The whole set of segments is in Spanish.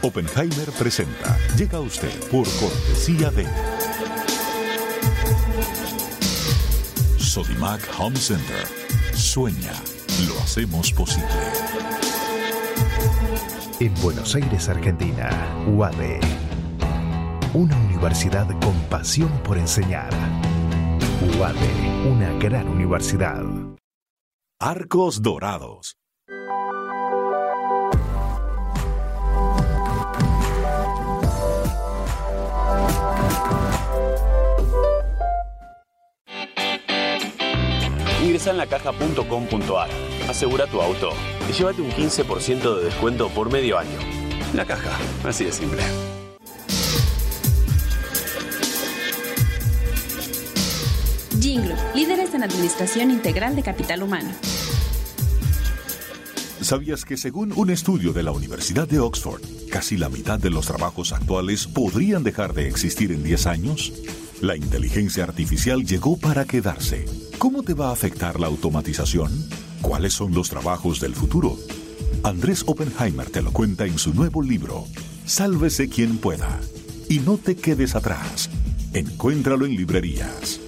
Oppenheimer presenta. Llega a usted por cortesía de Sodimac Home Center. Sueña, lo hacemos posible. En Buenos Aires, Argentina, UADE. Una universidad con pasión por enseñar. UADE, una gran universidad. Arcos Dorados. Ingresa en lacaja.com.ar, asegura tu auto y llévate un 15% de descuento por medio año. La caja, así de simple. Jinglo, líderes en administración integral de capital humano. ¿Sabías que según un estudio de la Universidad de Oxford, casi la mitad de los trabajos actuales podrían dejar de existir en 10 años? La inteligencia artificial llegó para quedarse. ¿Cómo te va a afectar la automatización? ¿Cuáles son los trabajos del futuro? Andrés Oppenheimer te lo cuenta en su nuevo libro, Sálvese quien pueda. Y no te quedes atrás. Encuéntralo en librerías.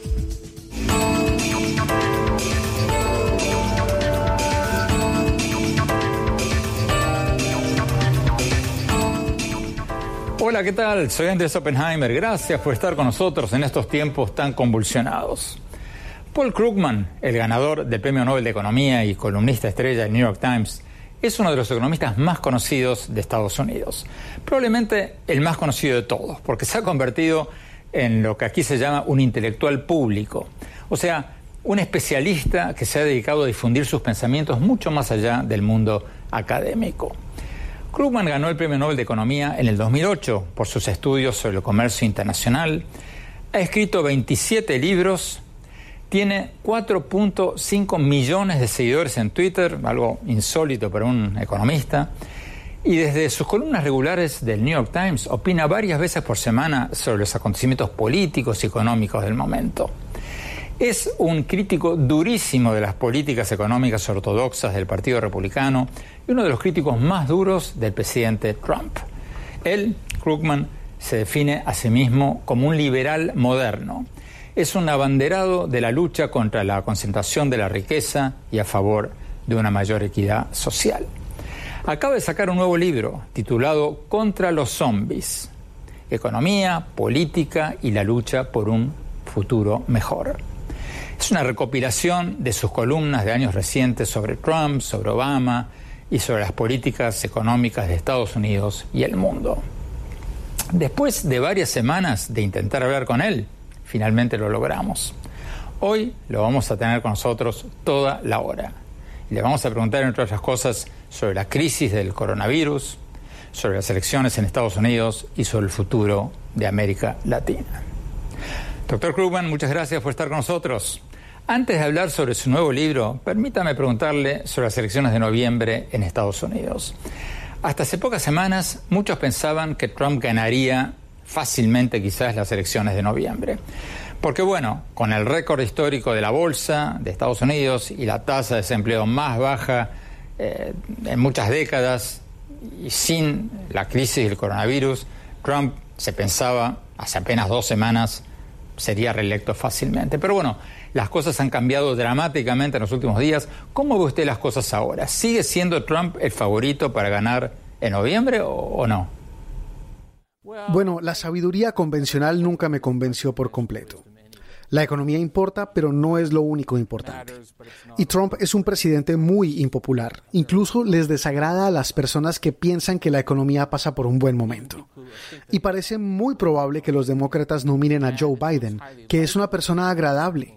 Hola, ¿qué tal? Soy Andrés Oppenheimer. Gracias por estar con nosotros en estos tiempos tan convulsionados. Paul Krugman, el ganador del Premio Nobel de Economía y columnista estrella del New York Times, es uno de los economistas más conocidos de Estados Unidos. Probablemente el más conocido de todos, porque se ha convertido en lo que aquí se llama un intelectual público. O sea, un especialista que se ha dedicado a difundir sus pensamientos mucho más allá del mundo académico. Krugman ganó el Premio Nobel de Economía en el 2008 por sus estudios sobre el comercio internacional. Ha escrito 27 libros, tiene 4.5 millones de seguidores en Twitter, algo insólito para un economista. Y desde sus columnas regulares del New York Times opina varias veces por semana sobre los acontecimientos políticos y económicos del momento. Es un crítico durísimo de las políticas económicas ortodoxas del Partido Republicano y uno de los críticos más duros del presidente Trump. Él, Krugman, se define a sí mismo como un liberal moderno. Es un abanderado de la lucha contra la concentración de la riqueza y a favor de una mayor equidad social. Acaba de sacar un nuevo libro titulado Contra los zombies. Economía, política y la lucha por un futuro mejor. Es una recopilación de sus columnas de años recientes sobre Trump, sobre Obama y sobre las políticas económicas de Estados Unidos y el mundo. Después de varias semanas de intentar hablar con él, finalmente lo logramos. Hoy lo vamos a tener con nosotros toda la hora. Le vamos a preguntar, entre otras cosas, sobre la crisis del coronavirus, sobre las elecciones en Estados Unidos y sobre el futuro de América Latina. Doctor Krugman, muchas gracias por estar con nosotros. Antes de hablar sobre su nuevo libro, permítame preguntarle sobre las elecciones de noviembre en Estados Unidos. Hasta hace pocas semanas muchos pensaban que Trump ganaría fácilmente quizás las elecciones de noviembre. Porque bueno, con el récord histórico de la bolsa de Estados Unidos y la tasa de desempleo más baja eh, en muchas décadas y sin la crisis del coronavirus, Trump se pensaba hace apenas dos semanas sería reelecto fácilmente. Pero bueno, las cosas han cambiado dramáticamente en los últimos días. ¿Cómo ve usted las cosas ahora? ¿Sigue siendo Trump el favorito para ganar en noviembre o, no? Bueno, la sabiduría convencional nunca me convenció por completo. La economía importa, pero no es lo único importante. Y Trump es un presidente muy impopular. Incluso les desagrada a las personas que piensan que la economía pasa por un buen momento. Y parece muy probable que los demócratas nominen a Joe Biden, que es una persona agradable.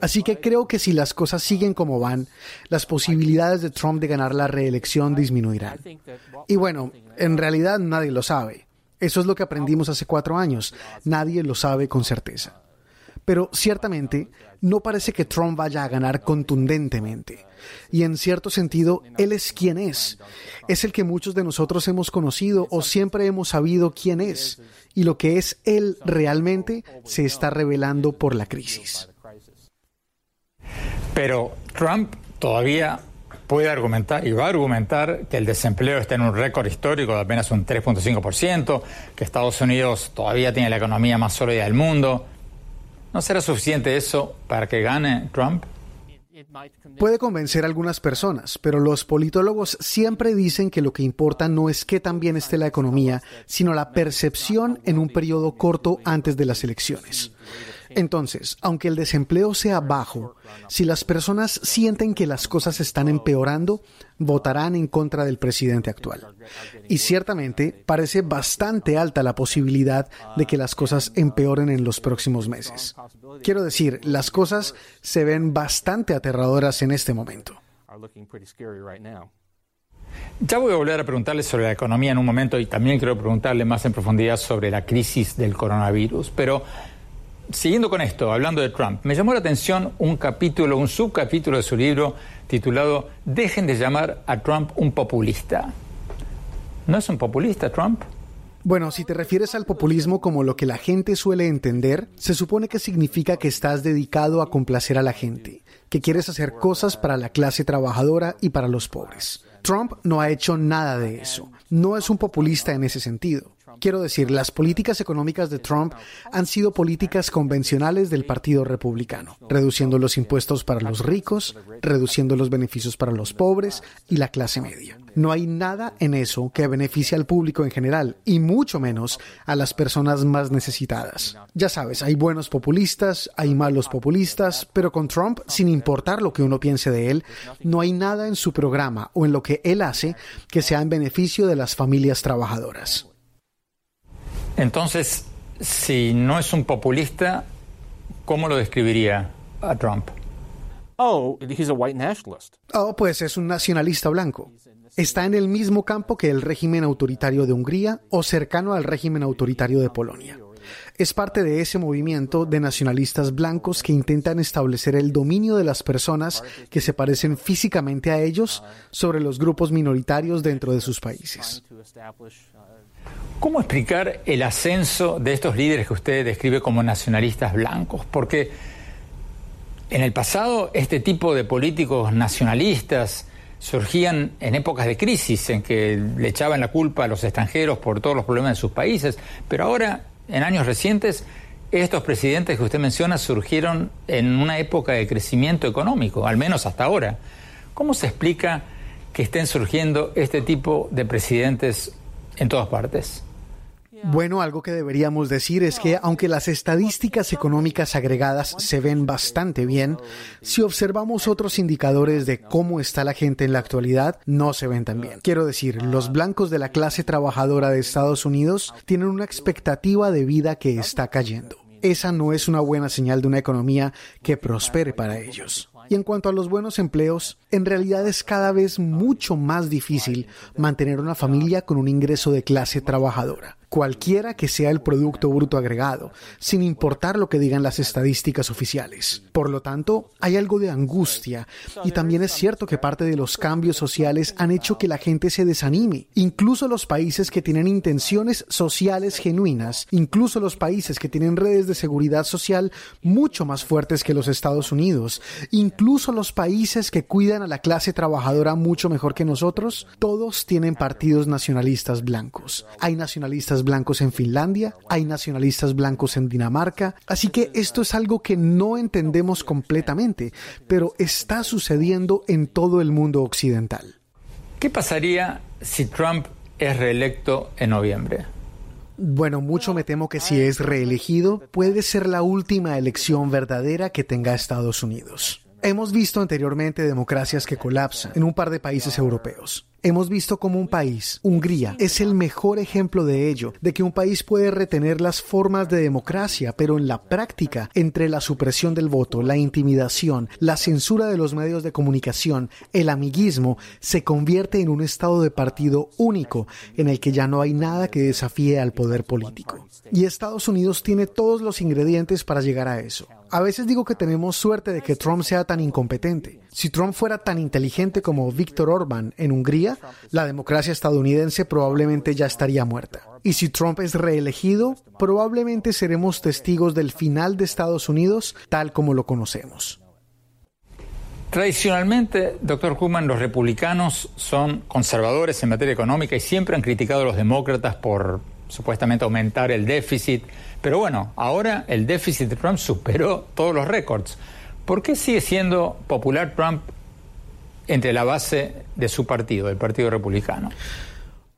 Así que creo que si las cosas siguen como van, las posibilidades de Trump de ganar la reelección disminuirán. Y bueno, en realidad nadie lo sabe. Eso es lo que aprendimos hace cuatro años. Nadie lo sabe con certeza. Pero ciertamente no parece que Trump vaya a ganar contundentemente. Y en cierto sentido, él es quien es. Es el que muchos de nosotros hemos conocido o siempre hemos sabido quién es. Y lo que es él realmente se está revelando por la crisis. Pero Trump todavía puede argumentar y va a argumentar que el desempleo está en un récord histórico de apenas un 3.5%, que Estados Unidos todavía tiene la economía más sólida del mundo. ¿No será suficiente eso para que gane Trump? Puede convencer a algunas personas, pero los politólogos siempre dicen que lo que importa no es qué tan bien esté la economía, sino la percepción en un periodo corto antes de las elecciones. Entonces, aunque el desempleo sea bajo, si las personas sienten que las cosas están empeorando, votarán en contra del presidente actual. Y ciertamente parece bastante alta la posibilidad de que las cosas empeoren en los próximos meses. Quiero decir, las cosas se ven bastante aterradoras en este momento. Ya voy a volver a preguntarle sobre la economía en un momento y también quiero preguntarle más en profundidad sobre la crisis del coronavirus, pero Siguiendo con esto, hablando de Trump, me llamó la atención un capítulo, un subcapítulo de su libro titulado Dejen de llamar a Trump un populista. ¿No es un populista Trump? Bueno, si te refieres al populismo como lo que la gente suele entender, se supone que significa que estás dedicado a complacer a la gente, que quieres hacer cosas para la clase trabajadora y para los pobres. Trump no ha hecho nada de eso. No es un populista en ese sentido. Quiero decir, las políticas económicas de Trump han sido políticas convencionales del Partido Republicano, reduciendo los impuestos para los ricos, reduciendo los beneficios para los pobres y la clase media. No hay nada en eso que beneficie al público en general y mucho menos a las personas más necesitadas. Ya sabes, hay buenos populistas, hay malos populistas, pero con Trump, sin importar lo que uno piense de él, no hay nada en su programa o en lo que él hace que sea en beneficio de las familias trabajadoras. Entonces, si no es un populista, ¿cómo lo describiría a Trump? Oh, he's a white nationalist. Oh, pues es un nacionalista blanco. Está en el mismo campo que el régimen autoritario de Hungría o cercano al régimen autoritario de Polonia. Es parte de ese movimiento de nacionalistas blancos que intentan establecer el dominio de las personas que se parecen físicamente a ellos sobre los grupos minoritarios dentro de sus países. ¿Cómo explicar el ascenso de estos líderes que usted describe como nacionalistas blancos? Porque en el pasado este tipo de políticos nacionalistas surgían en épocas de crisis, en que le echaban la culpa a los extranjeros por todos los problemas de sus países, pero ahora, en años recientes, estos presidentes que usted menciona surgieron en una época de crecimiento económico, al menos hasta ahora. ¿Cómo se explica que estén surgiendo este tipo de presidentes en todas partes? Bueno, algo que deberíamos decir es que aunque las estadísticas económicas agregadas se ven bastante bien, si observamos otros indicadores de cómo está la gente en la actualidad, no se ven tan bien. Quiero decir, los blancos de la clase trabajadora de Estados Unidos tienen una expectativa de vida que está cayendo. Esa no es una buena señal de una economía que prospere para ellos. Y en cuanto a los buenos empleos, en realidad es cada vez mucho más difícil mantener una familia con un ingreso de clase trabajadora cualquiera que sea el Producto Bruto Agregado, sin importar lo que digan las estadísticas oficiales. Por lo tanto, hay algo de angustia y también es cierto que parte de los cambios sociales han hecho que la gente se desanime. Incluso los países que tienen intenciones sociales genuinas, incluso los países que tienen redes de seguridad social mucho más fuertes que los Estados Unidos, incluso los países que cuidan a la clase trabajadora mucho mejor que nosotros, todos tienen partidos nacionalistas blancos. Hay nacionalistas blancos en Finlandia, hay nacionalistas blancos en Dinamarca, así que esto es algo que no entendemos completamente, pero está sucediendo en todo el mundo occidental. ¿Qué pasaría si Trump es reelecto en noviembre? Bueno, mucho me temo que si es reelegido, puede ser la última elección verdadera que tenga Estados Unidos. Hemos visto anteriormente democracias que colapsan en un par de países europeos. Hemos visto como un país, Hungría, es el mejor ejemplo de ello, de que un país puede retener las formas de democracia, pero en la práctica, entre la supresión del voto, la intimidación, la censura de los medios de comunicación, el amiguismo, se convierte en un estado de partido único, en el que ya no hay nada que desafíe al poder político. Y Estados Unidos tiene todos los ingredientes para llegar a eso. A veces digo que tenemos suerte de que Trump sea tan incompetente. Si Trump fuera tan inteligente como Víctor Orban en Hungría, la democracia estadounidense probablemente ya estaría muerta. Y si Trump es reelegido, probablemente seremos testigos del final de Estados Unidos tal como lo conocemos. Tradicionalmente, doctor Human, los republicanos son conservadores en materia económica y siempre han criticado a los demócratas por supuestamente aumentar el déficit. Pero bueno, ahora el déficit de Trump superó todos los récords. ¿Por qué sigue siendo popular Trump entre la base de su partido, el Partido Republicano?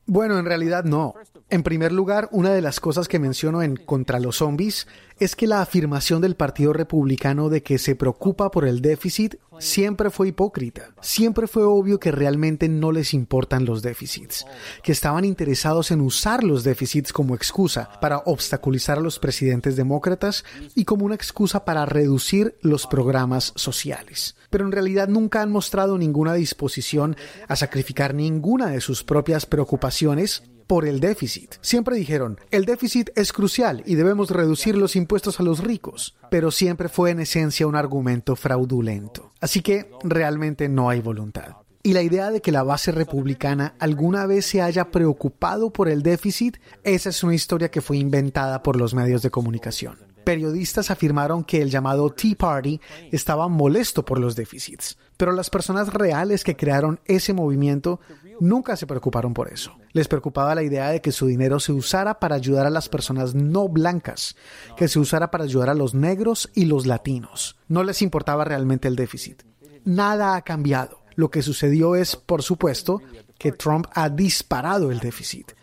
Bueno, en realidad no. En primer lugar, una de las cosas que menciono en Contra los Zombies es que la afirmación del Partido Republicano de que se preocupa por el déficit siempre fue hipócrita. Siempre fue obvio que realmente no les importan los déficits, que estaban interesados en usar los déficits como excusa para obstaculizar a los presidentes demócratas y como una excusa para reducir los programas sociales. Pero en realidad nunca han mostrado ninguna disposición a sacrificar ninguna de sus propias preocupaciones por el déficit. Siempre dijeron, el déficit es crucial y debemos reducir los impuestos a los ricos, pero siempre fue en esencia un argumento fraudulento. Así que realmente no hay voluntad. Y la idea de que la base republicana alguna vez se haya preocupado por el déficit, esa es una historia que fue inventada por los medios de comunicación. Periodistas afirmaron que el llamado Tea Party estaba molesto por los déficits, pero las personas reales que crearon ese movimiento nunca se preocuparon por eso. Les preocupaba la idea de que su dinero se usara para ayudar a las personas no blancas, que se usara para ayudar a los negros y los latinos. No les importaba realmente el déficit. Nada ha cambiado. Lo que sucedió es, por supuesto, que Trump ha disparado el déficit.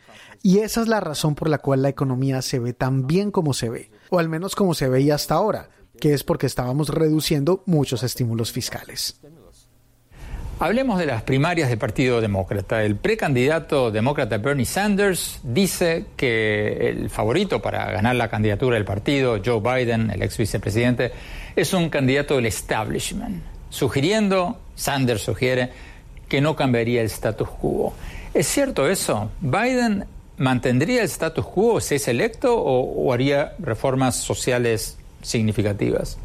Y esa es la razón por la cual la economía se ve tan bien como se ve, o al menos como se veía hasta ahora, que es porque estábamos reduciendo muchos estímulos fiscales. Hablemos de las primarias del Partido Demócrata. El precandidato demócrata Bernie Sanders dice que el favorito para ganar la candidatura del partido, Joe Biden, el ex vicepresidente, es un candidato del establishment, sugiriendo, Sanders sugiere, que no cambiaría el status quo. ¿Es cierto eso? ¿Biden mantendría el status quo si es electo o, o haría reformas sociales significativas?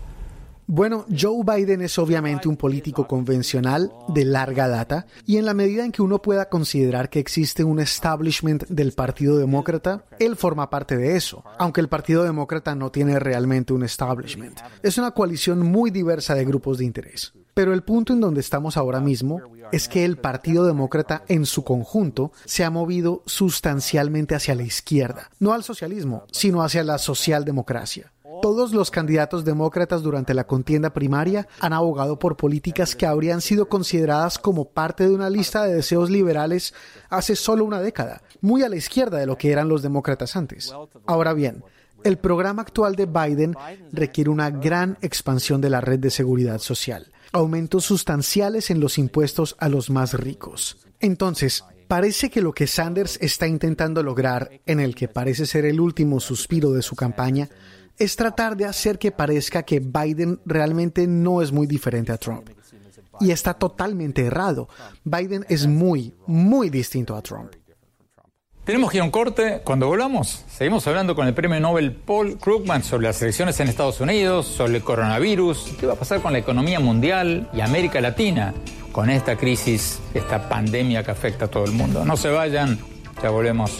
Bueno, Joe Biden es obviamente un político convencional de larga data y en la medida en que uno pueda considerar que existe un establishment del Partido Demócrata, él forma parte de eso, aunque el Partido Demócrata no tiene realmente un establishment. Es una coalición muy diversa de grupos de interés. Pero el punto en donde estamos ahora mismo es que el Partido Demócrata en su conjunto se ha movido sustancialmente hacia la izquierda, no al socialismo, sino hacia la socialdemocracia. Todos los candidatos demócratas durante la contienda primaria han abogado por políticas que habrían sido consideradas como parte de una lista de deseos liberales hace solo una década, muy a la izquierda de lo que eran los demócratas antes. Ahora bien, el programa actual de Biden requiere una gran expansión de la red de seguridad social, aumentos sustanciales en los impuestos a los más ricos. Entonces, parece que lo que Sanders está intentando lograr, en el que parece ser el último suspiro de su campaña, es tratar de hacer que parezca que Biden realmente no es muy diferente a Trump. Y está totalmente errado. Biden es muy, muy distinto a Trump. Tenemos que ir a un corte. Cuando volvamos, seguimos hablando con el premio Nobel Paul Krugman sobre las elecciones en Estados Unidos, sobre el coronavirus, qué va a pasar con la economía mundial y América Latina con esta crisis, esta pandemia que afecta a todo el mundo. No se vayan, ya volvemos.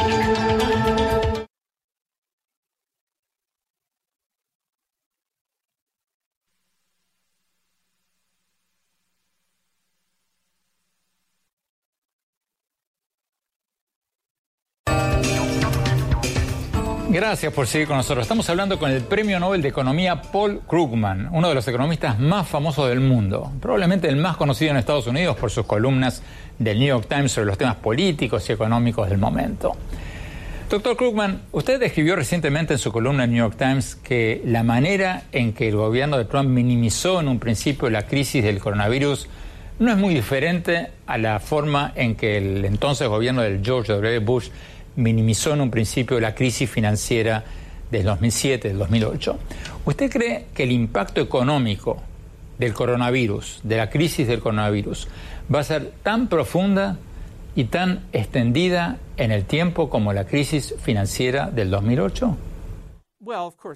Gracias por seguir con nosotros. Estamos hablando con el Premio Nobel de Economía Paul Krugman, uno de los economistas más famosos del mundo, probablemente el más conocido en Estados Unidos por sus columnas del New York Times sobre los temas políticos y económicos del momento. Doctor Krugman, usted describió recientemente en su columna en New York Times que la manera en que el gobierno de Trump minimizó en un principio la crisis del coronavirus no es muy diferente a la forma en que el entonces gobierno del George W. Bush minimizó en un principio la crisis financiera del 2007, del 2008. ¿Usted cree que el impacto económico del coronavirus, de la crisis del coronavirus, va a ser tan profunda y tan extendida en el tiempo como la crisis financiera del 2008?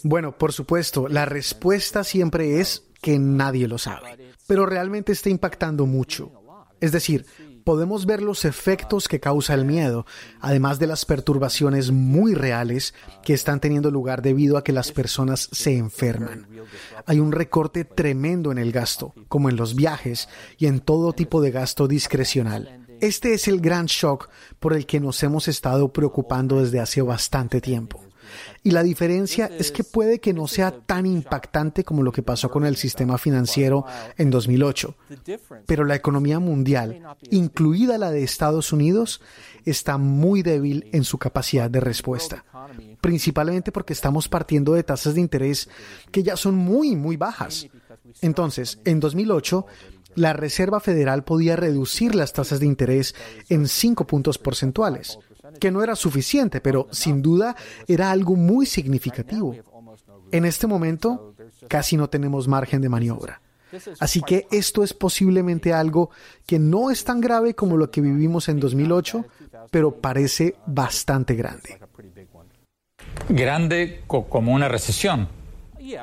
Bueno, por supuesto, la respuesta siempre es que nadie lo sabe, pero realmente está impactando mucho. Es decir, podemos ver los efectos que causa el miedo, además de las perturbaciones muy reales que están teniendo lugar debido a que las personas se enferman. Hay un recorte tremendo en el gasto, como en los viajes y en todo tipo de gasto discrecional. Este es el gran shock por el que nos hemos estado preocupando desde hace bastante tiempo. Y la diferencia es que puede que no sea tan impactante como lo que pasó con el sistema financiero en 2008, pero la economía mundial, incluida la de Estados Unidos, está muy débil en su capacidad de respuesta, principalmente porque estamos partiendo de tasas de interés que ya son muy, muy bajas. Entonces, en 2008, la Reserva Federal podía reducir las tasas de interés en 5 puntos porcentuales que no era suficiente, pero sin duda era algo muy significativo. En este momento casi no tenemos margen de maniobra. Así que esto es posiblemente algo que no es tan grave como lo que vivimos en 2008, pero parece bastante grande. Grande como una recesión.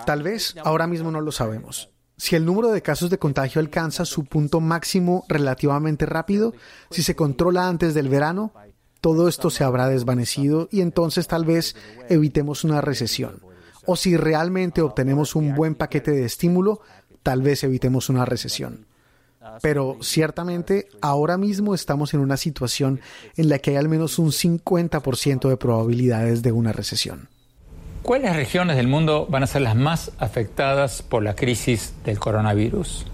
Tal vez, ahora mismo no lo sabemos. Si el número de casos de contagio alcanza su punto máximo relativamente rápido, si se controla antes del verano, todo esto se habrá desvanecido y entonces tal vez evitemos una recesión. O si realmente obtenemos un buen paquete de estímulo, tal vez evitemos una recesión. Pero ciertamente ahora mismo estamos en una situación en la que hay al menos un 50% de probabilidades de una recesión. ¿Cuáles regiones del mundo van a ser las más afectadas por la crisis del coronavirus?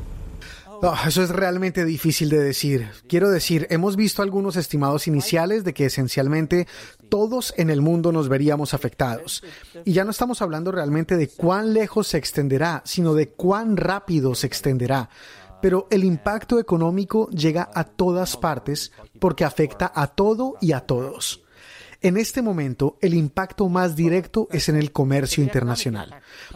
Eso es realmente difícil de decir. Quiero decir, hemos visto algunos estimados iniciales de que esencialmente todos en el mundo nos veríamos afectados. Y ya no estamos hablando realmente de cuán lejos se extenderá, sino de cuán rápido se extenderá. Pero el impacto económico llega a todas partes porque afecta a todo y a todos. En este momento, el impacto más directo es en el comercio internacional,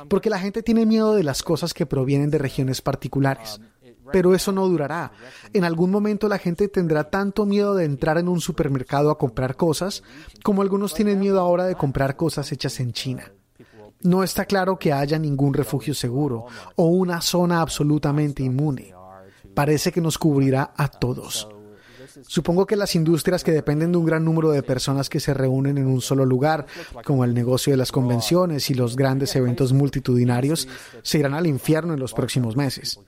porque la gente tiene miedo de las cosas que provienen de regiones particulares. Pero eso no durará. En algún momento la gente tendrá tanto miedo de entrar en un supermercado a comprar cosas como algunos tienen miedo ahora de comprar cosas hechas en China. No está claro que haya ningún refugio seguro o una zona absolutamente inmune. Parece que nos cubrirá a todos. Supongo que las industrias que dependen de un gran número de personas que se reúnen en un solo lugar, como el negocio de las convenciones y los grandes eventos multitudinarios, se irán al infierno en los próximos meses.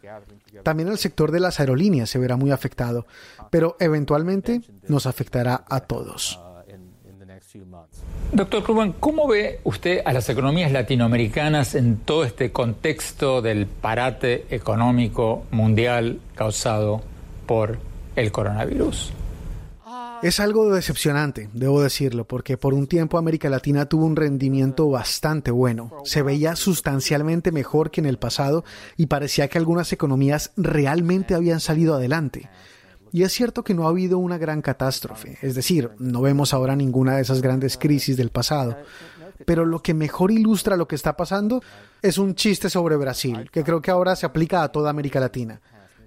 También el sector de las aerolíneas se verá muy afectado, pero eventualmente nos afectará a todos. Doctor Krugman, ¿cómo ve usted a las economías latinoamericanas en todo este contexto del parate económico mundial causado por el coronavirus? Es algo decepcionante, debo decirlo, porque por un tiempo América Latina tuvo un rendimiento bastante bueno. Se veía sustancialmente mejor que en el pasado y parecía que algunas economías realmente habían salido adelante. Y es cierto que no ha habido una gran catástrofe, es decir, no vemos ahora ninguna de esas grandes crisis del pasado. Pero lo que mejor ilustra lo que está pasando es un chiste sobre Brasil, que creo que ahora se aplica a toda América Latina.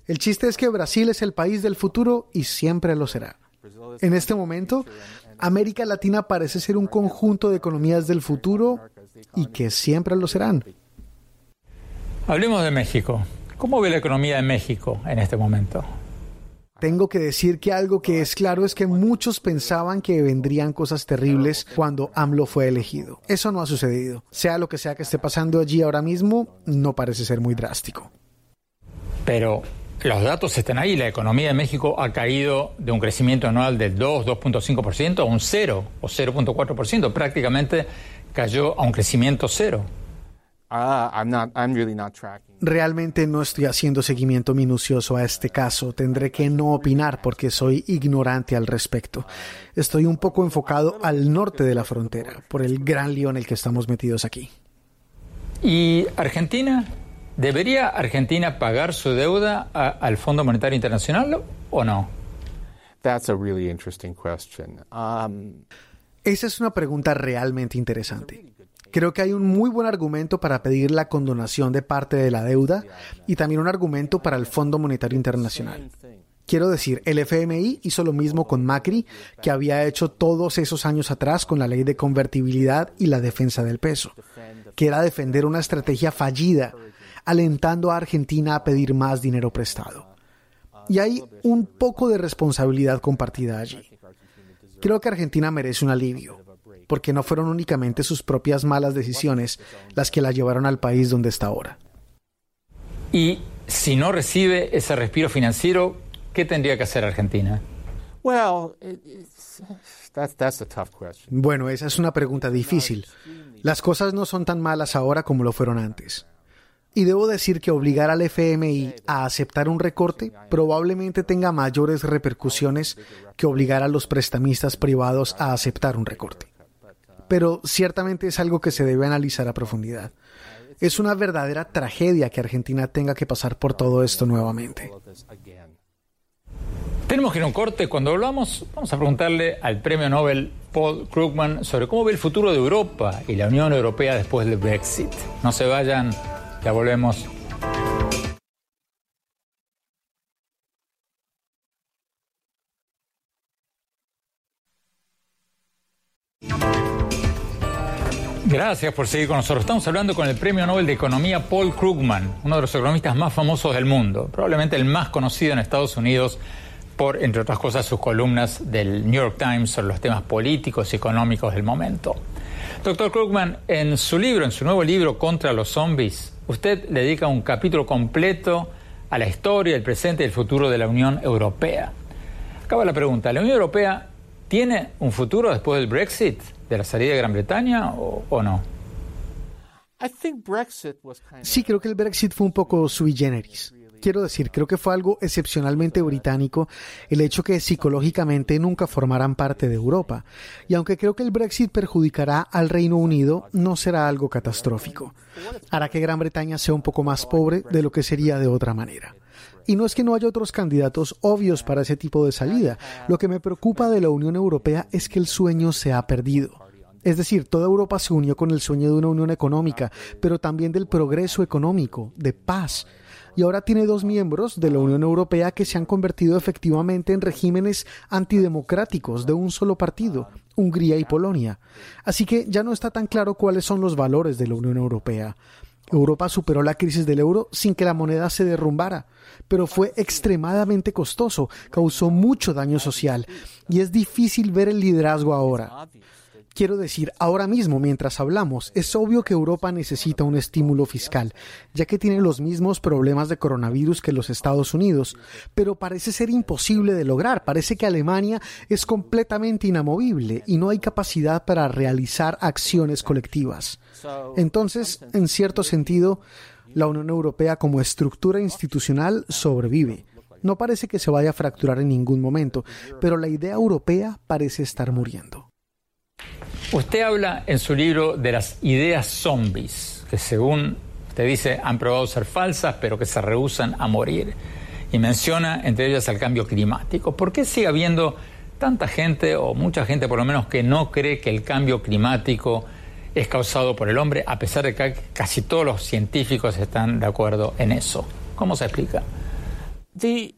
El chiste es que Brasil es el país del futuro y siempre lo será. En este momento, América Latina parece ser un conjunto de economías del futuro y que siempre lo serán. Hablemos de México. ¿Cómo ve la economía de México en este momento? Tengo que decir que algo que es claro es que muchos pensaban que vendrían cosas terribles cuando AMLO fue elegido. Eso no ha sucedido. Sea lo que sea que esté pasando allí ahora mismo, no parece ser muy drástico. Pero los datos están ahí. La economía de México ha caído de un crecimiento anual del 2, 2.5% a un 0 o 0.4%. Prácticamente cayó a un crecimiento cero. Ah, Realmente no estoy haciendo seguimiento minucioso a este caso. Tendré que no opinar porque soy ignorante al respecto. Estoy un poco enfocado al norte de la frontera, por el gran lío en el que estamos metidos aquí. ¿Y Argentina? ¿Debería Argentina pagar su deuda al Fondo Monetario Internacional o no? Um, Esa es una pregunta realmente interesante. Creo que hay un muy buen argumento para pedir la condonación de parte de la deuda y también un argumento para el Fondo Monetario Internacional. Quiero decir, el FMI hizo lo mismo con Macri, que había hecho todos esos años atrás con la ley de convertibilidad y la defensa del peso, que era defender una estrategia fallida, alentando a Argentina a pedir más dinero prestado. Y hay un poco de responsabilidad compartida allí. Creo que Argentina merece un alivio, porque no fueron únicamente sus propias malas decisiones las que la llevaron al país donde está ahora. Y si no recibe ese respiro financiero, ¿qué tendría que hacer Argentina? Bueno, esa es una pregunta difícil. Las cosas no son tan malas ahora como lo fueron antes. Y debo decir que obligar al FMI a aceptar un recorte probablemente tenga mayores repercusiones que obligar a los prestamistas privados a aceptar un recorte pero ciertamente es algo que se debe analizar a profundidad. Es una verdadera tragedia que Argentina tenga que pasar por todo esto nuevamente. Tenemos que ir a un corte. Cuando hablamos, vamos a preguntarle al premio Nobel Paul Krugman sobre cómo ve el futuro de Europa y la Unión Europea después del Brexit. No se vayan, ya volvemos. Gracias por seguir con nosotros. Estamos hablando con el Premio Nobel de Economía Paul Krugman, uno de los economistas más famosos del mundo, probablemente el más conocido en Estados Unidos por, entre otras cosas, sus columnas del New York Times sobre los temas políticos y económicos del momento. Doctor Krugman, en su libro, en su nuevo libro Contra los Zombies, usted le dedica un capítulo completo a la historia, el presente y el futuro de la Unión Europea. Acaba la pregunta, ¿la Unión Europea tiene un futuro después del Brexit? de la salida de Gran Bretaña o, no? Sí, creo que el Brexit fue un poco sui generis. Quiero decir, creo que fue algo excepcionalmente británico el hecho que psicológicamente nunca formaran parte de Europa. Y aunque creo que el Brexit perjudicará al Reino Unido, no será algo catastrófico. Hará que Gran Bretaña sea un poco más pobre de lo que sería de otra manera. Y no es que no haya otros candidatos obvios para ese tipo de salida. Lo que me preocupa de la Unión Europea es que el sueño se ha perdido. Es decir, toda Europa se unió con el sueño de una unión económica, pero también del progreso económico, de paz. Y ahora tiene dos miembros de la Unión Europea que se han convertido efectivamente en regímenes antidemocráticos de un solo partido, Hungría y Polonia. Así que ya no está tan claro cuáles son los valores de la Unión Europea. Europa superó la crisis del euro sin que la moneda se derrumbara, pero fue extremadamente costoso, causó mucho daño social y es difícil ver el liderazgo ahora. Quiero decir, ahora mismo, mientras hablamos, es obvio que Europa necesita un estímulo fiscal, ya que tiene los mismos problemas de coronavirus que los Estados Unidos, pero parece ser imposible de lograr. Parece que Alemania es completamente inamovible y no hay capacidad para realizar acciones colectivas. Entonces, en cierto sentido, la Unión Europea como estructura institucional sobrevive. No parece que se vaya a fracturar en ningún momento, pero la idea europea parece estar muriendo. Usted habla en su libro de las ideas zombies, que según usted dice han probado ser falsas, pero que se rehusan a morir. Y menciona entre ellas el cambio climático. ¿Por qué sigue habiendo tanta gente, o mucha gente por lo menos, que no cree que el cambio climático es causado por el hombre, a pesar de que casi todos los científicos están de acuerdo en eso? ¿Cómo se explica? Denial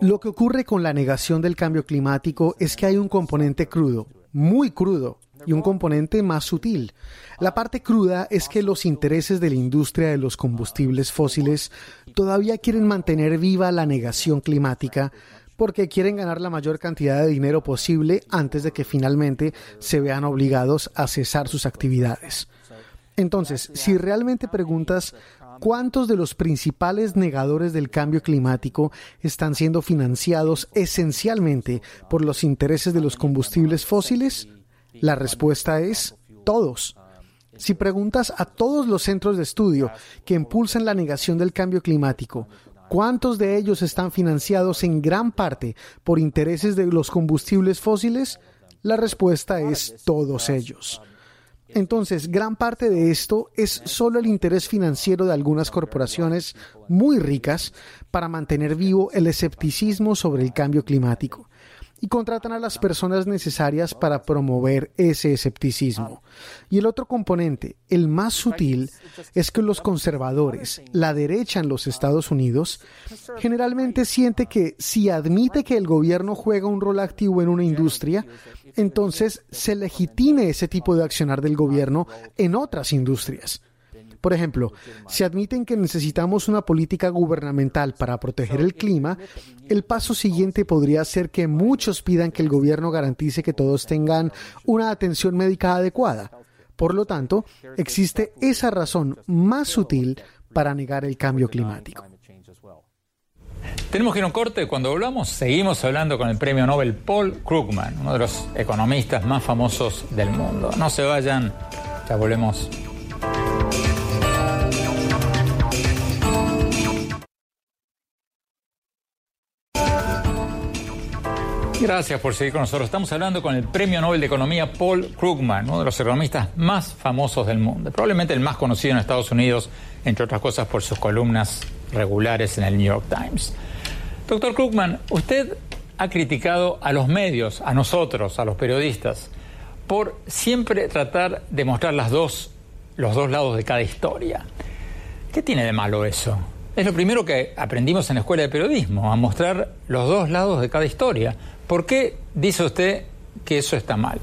lo que ocurre con la negación del cambio climático es que hay un componente crudo, muy crudo, y un componente más sutil. La parte cruda es que los intereses de la industria de los combustibles fósiles todavía quieren mantener viva la negación climática porque quieren ganar la mayor cantidad de dinero posible antes de que finalmente se vean obligados a cesar sus actividades. Entonces, si realmente preguntas ¿cuántos de los principales negadores del cambio climático están siendo financiados esencialmente por los intereses de los combustibles fósiles? La respuesta es todos. Si preguntas a todos los centros de estudio que impulsan la negación del cambio climático, ¿cuántos de ellos están financiados en gran parte por intereses de los combustibles fósiles? La respuesta es todos ellos. Entonces, gran parte de esto es solo el interés financiero de algunas corporaciones muy ricas para mantener vivo el escepticismo sobre el cambio climático y contratan a las personas necesarias para promover ese escepticismo. Y el otro componente, el más sutil, es que los conservadores, la derecha en los Estados Unidos, generalmente siente que si admite que el gobierno juega un rol activo en una industria, entonces se legitime ese tipo de accionar del gobierno en otras industrias. Por ejemplo, si admiten que necesitamos una política gubernamental para proteger el clima, el paso siguiente podría ser que muchos pidan que el gobierno garantice que todos tengan una atención médica adecuada. Por lo tanto, existe esa razón más sutil para negar el cambio climático. Tenemos que ir a un corte. Cuando volvamos, seguimos hablando con el premio Nobel Paul Krugman, uno de los economistas más famosos del mundo. No se vayan, ya volvemos. Gracias por seguir con nosotros. Estamos hablando con el Premio Nobel de Economía Paul Krugman, uno de los economistas más famosos del mundo, probablemente el más conocido en Estados Unidos, entre otras cosas por sus columnas regulares en el New York Times. Doctor Krugman, usted ha criticado a los medios, a nosotros, a los periodistas, por siempre tratar de mostrar las dos, los dos lados de cada historia. ¿Qué tiene de malo eso? Es lo primero que aprendimos en la escuela de periodismo, a mostrar los dos lados de cada historia. ¿Por qué dice usted que eso está mal?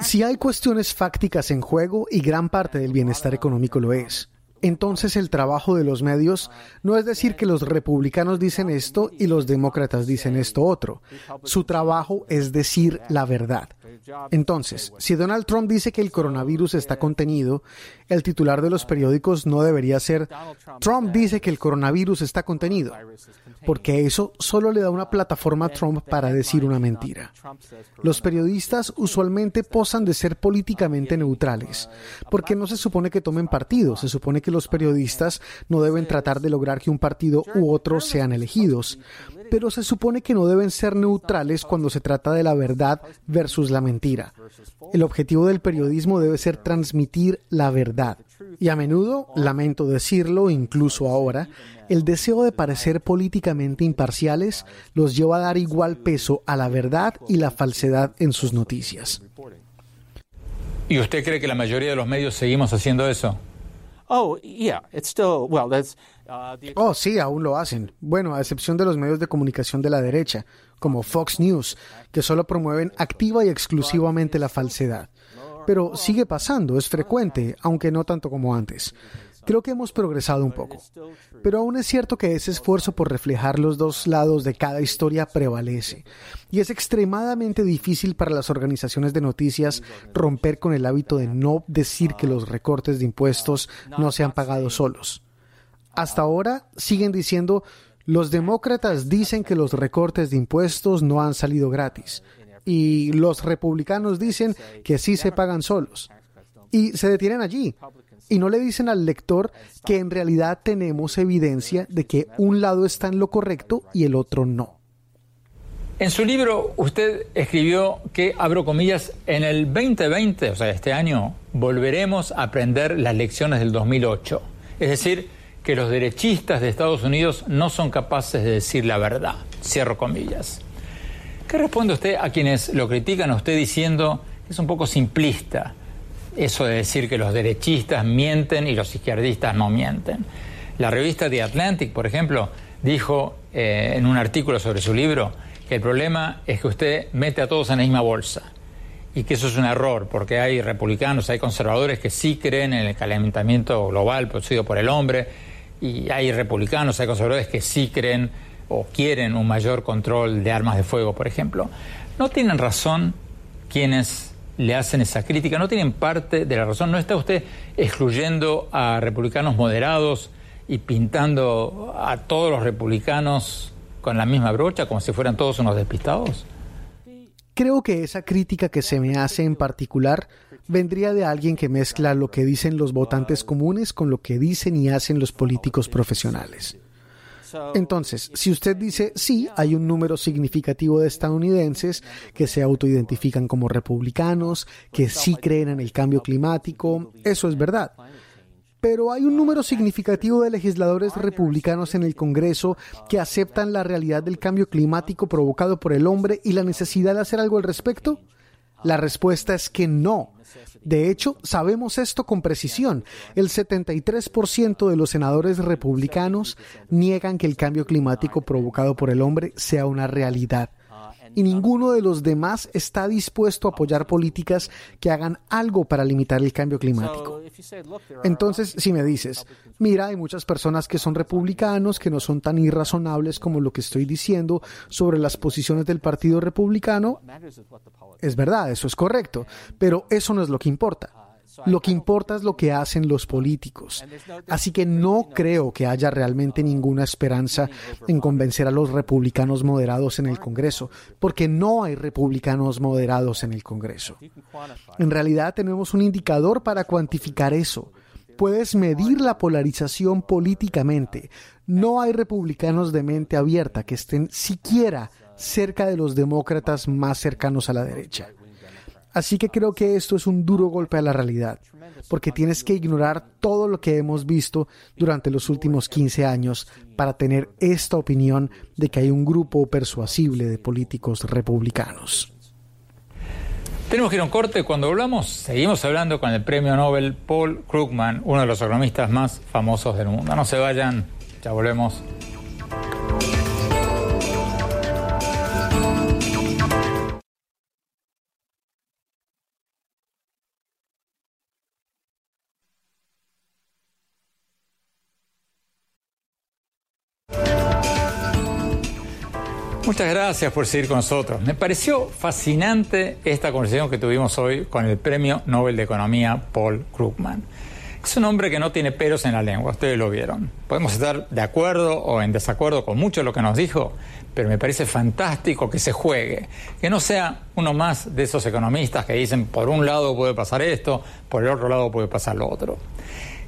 Si hay cuestiones fácticas en juego y gran parte del bienestar económico lo es, entonces el trabajo de los medios no es decir que los republicanos dicen esto y los demócratas dicen esto otro. Su trabajo es decir la verdad. Entonces, si Donald Trump dice que el coronavirus está contenido, el titular de los periódicos no debería ser Trump dice que el coronavirus está contenido, porque eso solo le da una plataforma a Trump para decir una mentira. Los periodistas usualmente posan de ser políticamente neutrales, porque no se supone que tomen partido, se supone que los periodistas no deben tratar de lograr que un partido u otro sean elegidos pero se supone que no deben ser neutrales cuando se trata de la verdad versus la mentira. El objetivo del periodismo debe ser transmitir la verdad. Y a menudo, lamento decirlo, incluso ahora, el deseo de parecer políticamente imparciales los lleva a dar igual peso a la verdad y la falsedad en sus noticias. ¿Y usted cree que la mayoría de los medios seguimos haciendo eso? Oh, yeah, it's still, well, that's, Oh, sí, aún lo hacen. Bueno, a excepción de los medios de comunicación de la derecha, como Fox News, que solo promueven activa y exclusivamente la falsedad. Pero sigue pasando, es frecuente, aunque no tanto como antes. Creo que hemos progresado un poco. Pero aún es cierto que ese esfuerzo por reflejar los dos lados de cada historia prevalece. Y es extremadamente difícil para las organizaciones de noticias romper con el hábito de no decir que los recortes de impuestos no se han pagado solos. Hasta ahora siguen diciendo, los demócratas dicen que los recortes de impuestos no han salido gratis y los republicanos dicen que sí se pagan solos. Y se detienen allí y no le dicen al lector que en realidad tenemos evidencia de que un lado está en lo correcto y el otro no. En su libro usted escribió que, abro comillas, en el 2020, o sea, este año, volveremos a aprender las lecciones del 2008. Es decir, que los derechistas de Estados Unidos no son capaces de decir la verdad. Cierro comillas. ¿Qué responde usted a quienes lo critican a usted diciendo que es un poco simplista eso de decir que los derechistas mienten y los izquierdistas no mienten? La revista The Atlantic, por ejemplo, dijo eh, en un artículo sobre su libro que el problema es que usted mete a todos en la misma bolsa y que eso es un error, porque hay republicanos, hay conservadores que sí creen en el calentamiento global producido por el hombre y hay republicanos, hay conservadores que sí creen o quieren un mayor control de armas de fuego, por ejemplo. ¿No tienen razón quienes le hacen esa crítica no tienen parte de la razón. ¿No está usted excluyendo a republicanos moderados y pintando a todos los republicanos con la misma brocha, como si fueran todos unos despistados? Creo que esa crítica que se me hace en particular vendría de alguien que mezcla lo que dicen los votantes comunes con lo que dicen y hacen los políticos profesionales. Entonces, si usted dice sí, hay un número significativo de estadounidenses que se autoidentifican como republicanos, que sí creen en el cambio climático, eso es verdad. Pero hay un número significativo de legisladores republicanos en el Congreso que aceptan la realidad del cambio climático provocado por el hombre y la necesidad de hacer algo al respecto. La respuesta es que no. De hecho, sabemos esto con precisión. El 73% de los senadores republicanos niegan que el cambio climático provocado por el hombre sea una realidad y ninguno de los demás está dispuesto a apoyar políticas que hagan algo para limitar el cambio climático. Entonces, si me dices, mira, hay muchas personas que son republicanos que no son tan irrazonables como lo que estoy diciendo sobre las posiciones del Partido Republicano, es verdad, eso es correcto, pero eso no es lo que importa. Lo que importa es lo que hacen los políticos. Así que no creo que haya realmente ninguna esperanza en convencer a los republicanos moderados en el Congreso, porque no hay republicanos moderados en el Congreso. En realidad tenemos un indicador para cuantificar eso. Puedes medir la polarización políticamente. No hay republicanos de mente abierta que estén siquiera cerca de los demócratas más cercanos a la derecha. Así que creo que esto es un duro golpe a la realidad, porque tienes que ignorar todo lo que hemos visto durante los últimos 15 años para tener esta opinión de que hay un grupo persuasible de políticos republicanos. Tenemos que ir a un corte. Cuando hablamos, seguimos hablando con el premio Nobel Paul Krugman, uno de los economistas más famosos del mundo. No se vayan, ya volvemos. Gracias por seguir con nosotros. Me pareció fascinante esta conversación que tuvimos hoy con el Premio Nobel de Economía Paul Krugman. Es un hombre que no tiene peros en la lengua, ustedes lo vieron. Podemos estar de acuerdo o en desacuerdo con mucho de lo que nos dijo, pero me parece fantástico que se juegue, que no sea uno más de esos economistas que dicen por un lado puede pasar esto, por el otro lado puede pasar lo otro.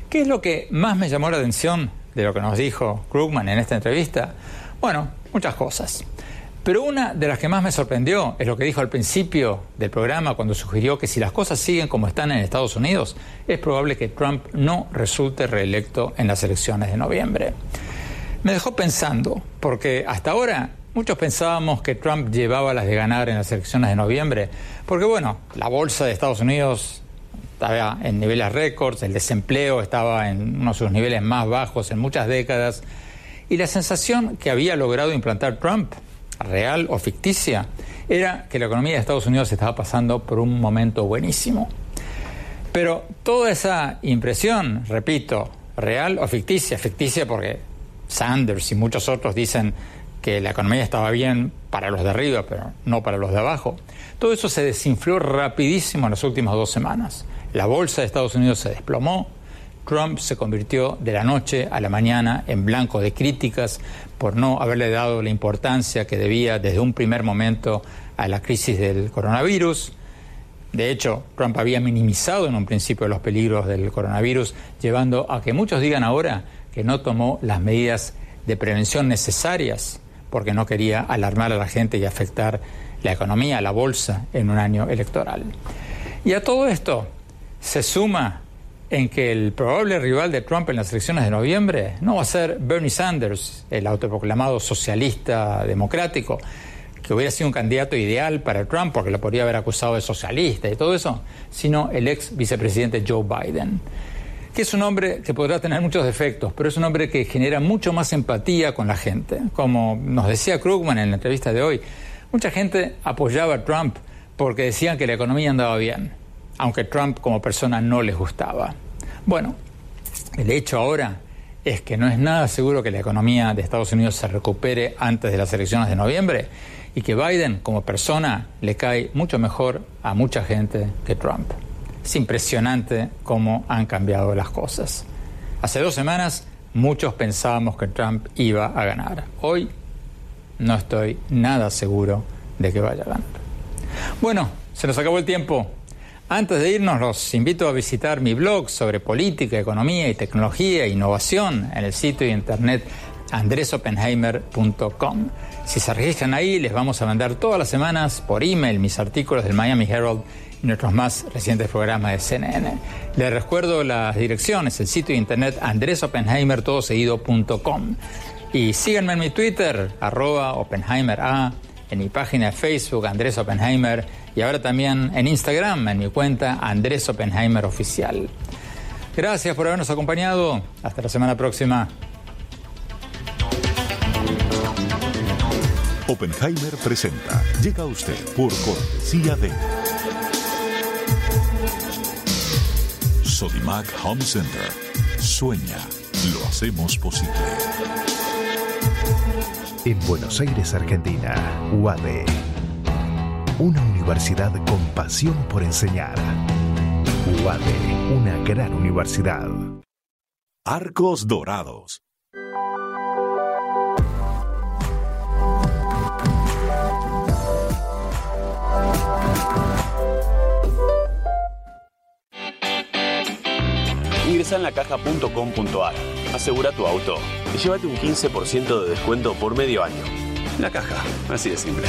¿Qué es lo que más me llamó la atención de lo que nos dijo Krugman en esta entrevista? Bueno, muchas cosas. Pero una de las que más me sorprendió es lo que dijo al principio del programa cuando sugirió que si las cosas siguen como están en Estados Unidos, es probable que Trump no resulte reelecto en las elecciones de noviembre. Me dejó pensando, porque hasta ahora muchos pensábamos que Trump llevaba las de ganar en las elecciones de noviembre, porque bueno, la bolsa de Estados Unidos estaba en niveles récords, el desempleo estaba en uno de sus niveles más bajos en muchas décadas, y la sensación que había logrado implantar Trump real o ficticia, era que la economía de Estados Unidos estaba pasando por un momento buenísimo. Pero toda esa impresión, repito, real o ficticia, ficticia porque Sanders y muchos otros dicen que la economía estaba bien para los de arriba, pero no para los de abajo. Todo eso se desinfló rapidísimo en las últimas dos semanas. La bolsa de Estados Unidos se desplomó, Trump se convirtió de la noche a la mañana en blanco de críticas por no haberle dado la importancia que debía desde un primer momento a la crisis del coronavirus. De hecho, Trump había minimizado en un principio los peligros del coronavirus, llevando a que muchos digan ahora que no tomó las medidas de prevención necesarias porque no quería alarmar a la gente y afectar la economía, la bolsa en un año electoral. Y a todo esto se suma en que el probable rival de Trump en las elecciones de noviembre no va a ser Bernie Sanders, el autoproclamado socialista democrático, que hubiera sido un candidato ideal para Trump porque lo podría haber acusado de socialista y todo eso, sino el ex vicepresidente Joe Biden, que es un hombre que podrá tener muchos defectos, pero es un hombre que genera mucho más empatía con la gente. Como nos decía Krugman en la entrevista de hoy, mucha gente apoyaba a Trump porque decían que la economía andaba bien, aunque Trump como persona no les gustaba. Bueno, el hecho ahora es que no es nada seguro que la economía de Estados Unidos se recupere antes de las elecciones de noviembre y que Biden como persona le cae mucho mejor a mucha gente que Trump. Es impresionante cómo han cambiado las cosas. Hace dos semanas muchos pensábamos que Trump iba a ganar. Hoy no estoy nada seguro de que vaya a ganar. Bueno, se nos acabó el tiempo. Antes de irnos, los invito a visitar mi blog sobre política, economía y tecnología e innovación en el sitio de internet andresopenheimer.com. Si se registran ahí, les vamos a mandar todas las semanas por email mis artículos del Miami Herald y nuestros más recientes programas de CNN. Les recuerdo las direcciones, el sitio de internet andresopenheimertodoseguido.com. Y síganme en mi Twitter, arroba OpenheimerA, en mi página de Facebook, Andrés Oppenheimer y ahora también en Instagram, en mi cuenta Andrés Oppenheimer Oficial. Gracias por habernos acompañado. Hasta la semana próxima. Oppenheimer presenta. Llega a usted por cortesía de Sodimac Home Center. Sueña, lo hacemos posible. En Buenos Aires, Argentina, UADE una universidad con pasión por enseñar. UADE, una gran universidad. Arcos Dorados. Ingresa en lacaja.com.ar, asegura tu auto y llévate un 15% de descuento por medio año. La caja, así de simple.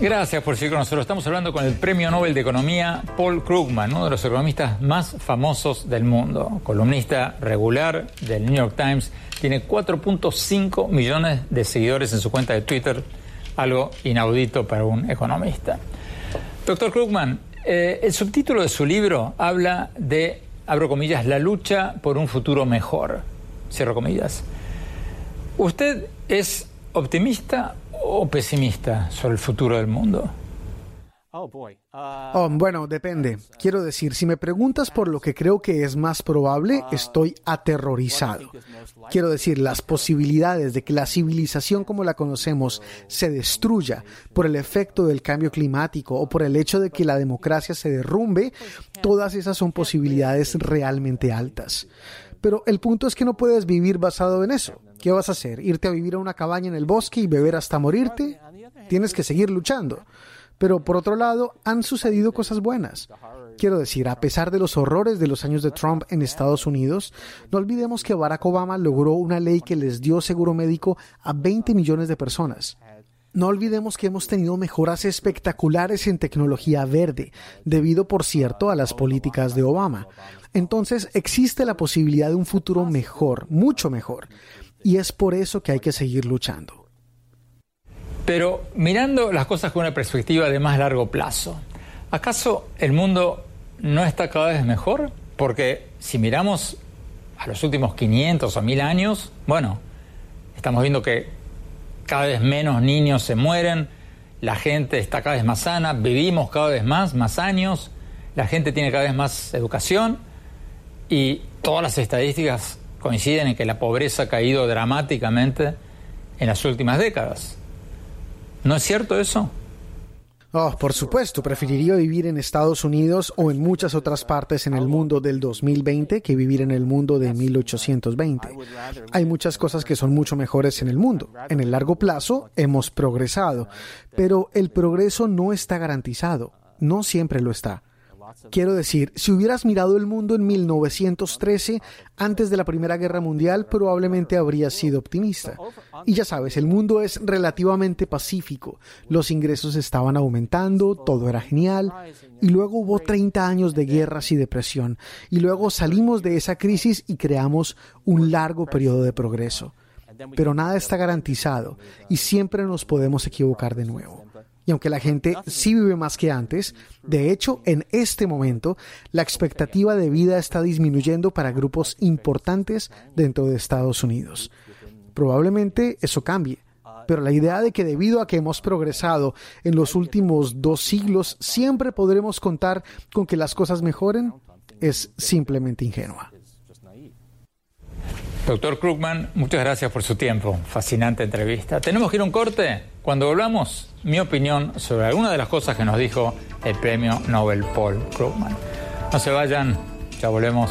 Gracias por seguir con nosotros. Estamos hablando con el Premio Nobel de Economía Paul Krugman, uno de los economistas más famosos del mundo, columnista regular del New York Times. Tiene 4.5 millones de seguidores en su cuenta de Twitter, algo inaudito para un economista. Doctor Krugman, eh, el subtítulo de su libro habla de, abro comillas, la lucha por un futuro mejor, cierro comillas. ¿Usted es optimista o pesimista sobre el futuro del mundo? Oh, bueno, depende. Quiero decir, si me preguntas por lo que creo que es más probable, estoy aterrorizado. Quiero decir, las posibilidades de que la civilización como la conocemos se destruya por el efecto del cambio climático o por el hecho de que la democracia se derrumbe, todas esas son posibilidades realmente altas. Pero el punto es que no puedes vivir basado en eso. ¿Qué vas a hacer? ¿Irte a vivir a una cabaña en el bosque y beber hasta morirte? Tienes que seguir luchando. Pero por otro lado, han sucedido cosas buenas. Quiero decir, a pesar de los horrores de los años de Trump en Estados Unidos, no olvidemos que Barack Obama logró una ley que les dio seguro médico a 20 millones de personas. No olvidemos que hemos tenido mejoras espectaculares en tecnología verde, debido, por cierto, a las políticas de Obama. Entonces existe la posibilidad de un futuro mejor, mucho mejor. Y es por eso que hay que seguir luchando. Pero mirando las cosas con una perspectiva de más largo plazo, ¿acaso el mundo no está cada vez mejor? Porque si miramos a los últimos 500 o 1000 años, bueno, estamos viendo que cada vez menos niños se mueren, la gente está cada vez más sana, vivimos cada vez más, más años, la gente tiene cada vez más educación y todas las estadísticas coinciden en que la pobreza ha caído dramáticamente en las últimas décadas. ¿No es cierto eso? Oh, por supuesto, preferiría vivir en Estados Unidos o en muchas otras partes en el mundo del 2020 que vivir en el mundo de 1820. Hay muchas cosas que son mucho mejores en el mundo. En el largo plazo hemos progresado, pero el progreso no está garantizado. No siempre lo está. Quiero decir, si hubieras mirado el mundo en 1913, antes de la Primera Guerra Mundial, probablemente habrías sido optimista. Y ya sabes, el mundo es relativamente pacífico. Los ingresos estaban aumentando, todo era genial. Y luego hubo 30 años de guerras y depresión. Y luego salimos de esa crisis y creamos un largo periodo de progreso. Pero nada está garantizado y siempre nos podemos equivocar de nuevo. Y aunque la gente sí vive más que antes, de hecho, en este momento, la expectativa de vida está disminuyendo para grupos importantes dentro de Estados Unidos. Probablemente eso cambie, pero la idea de que debido a que hemos progresado en los últimos dos siglos, siempre podremos contar con que las cosas mejoren es simplemente ingenua. Doctor Krugman, muchas gracias por su tiempo. Fascinante entrevista. Tenemos que ir a un corte cuando volvamos mi opinión sobre algunas de las cosas que nos dijo el premio Nobel Paul Krugman. No se vayan, ya volvemos.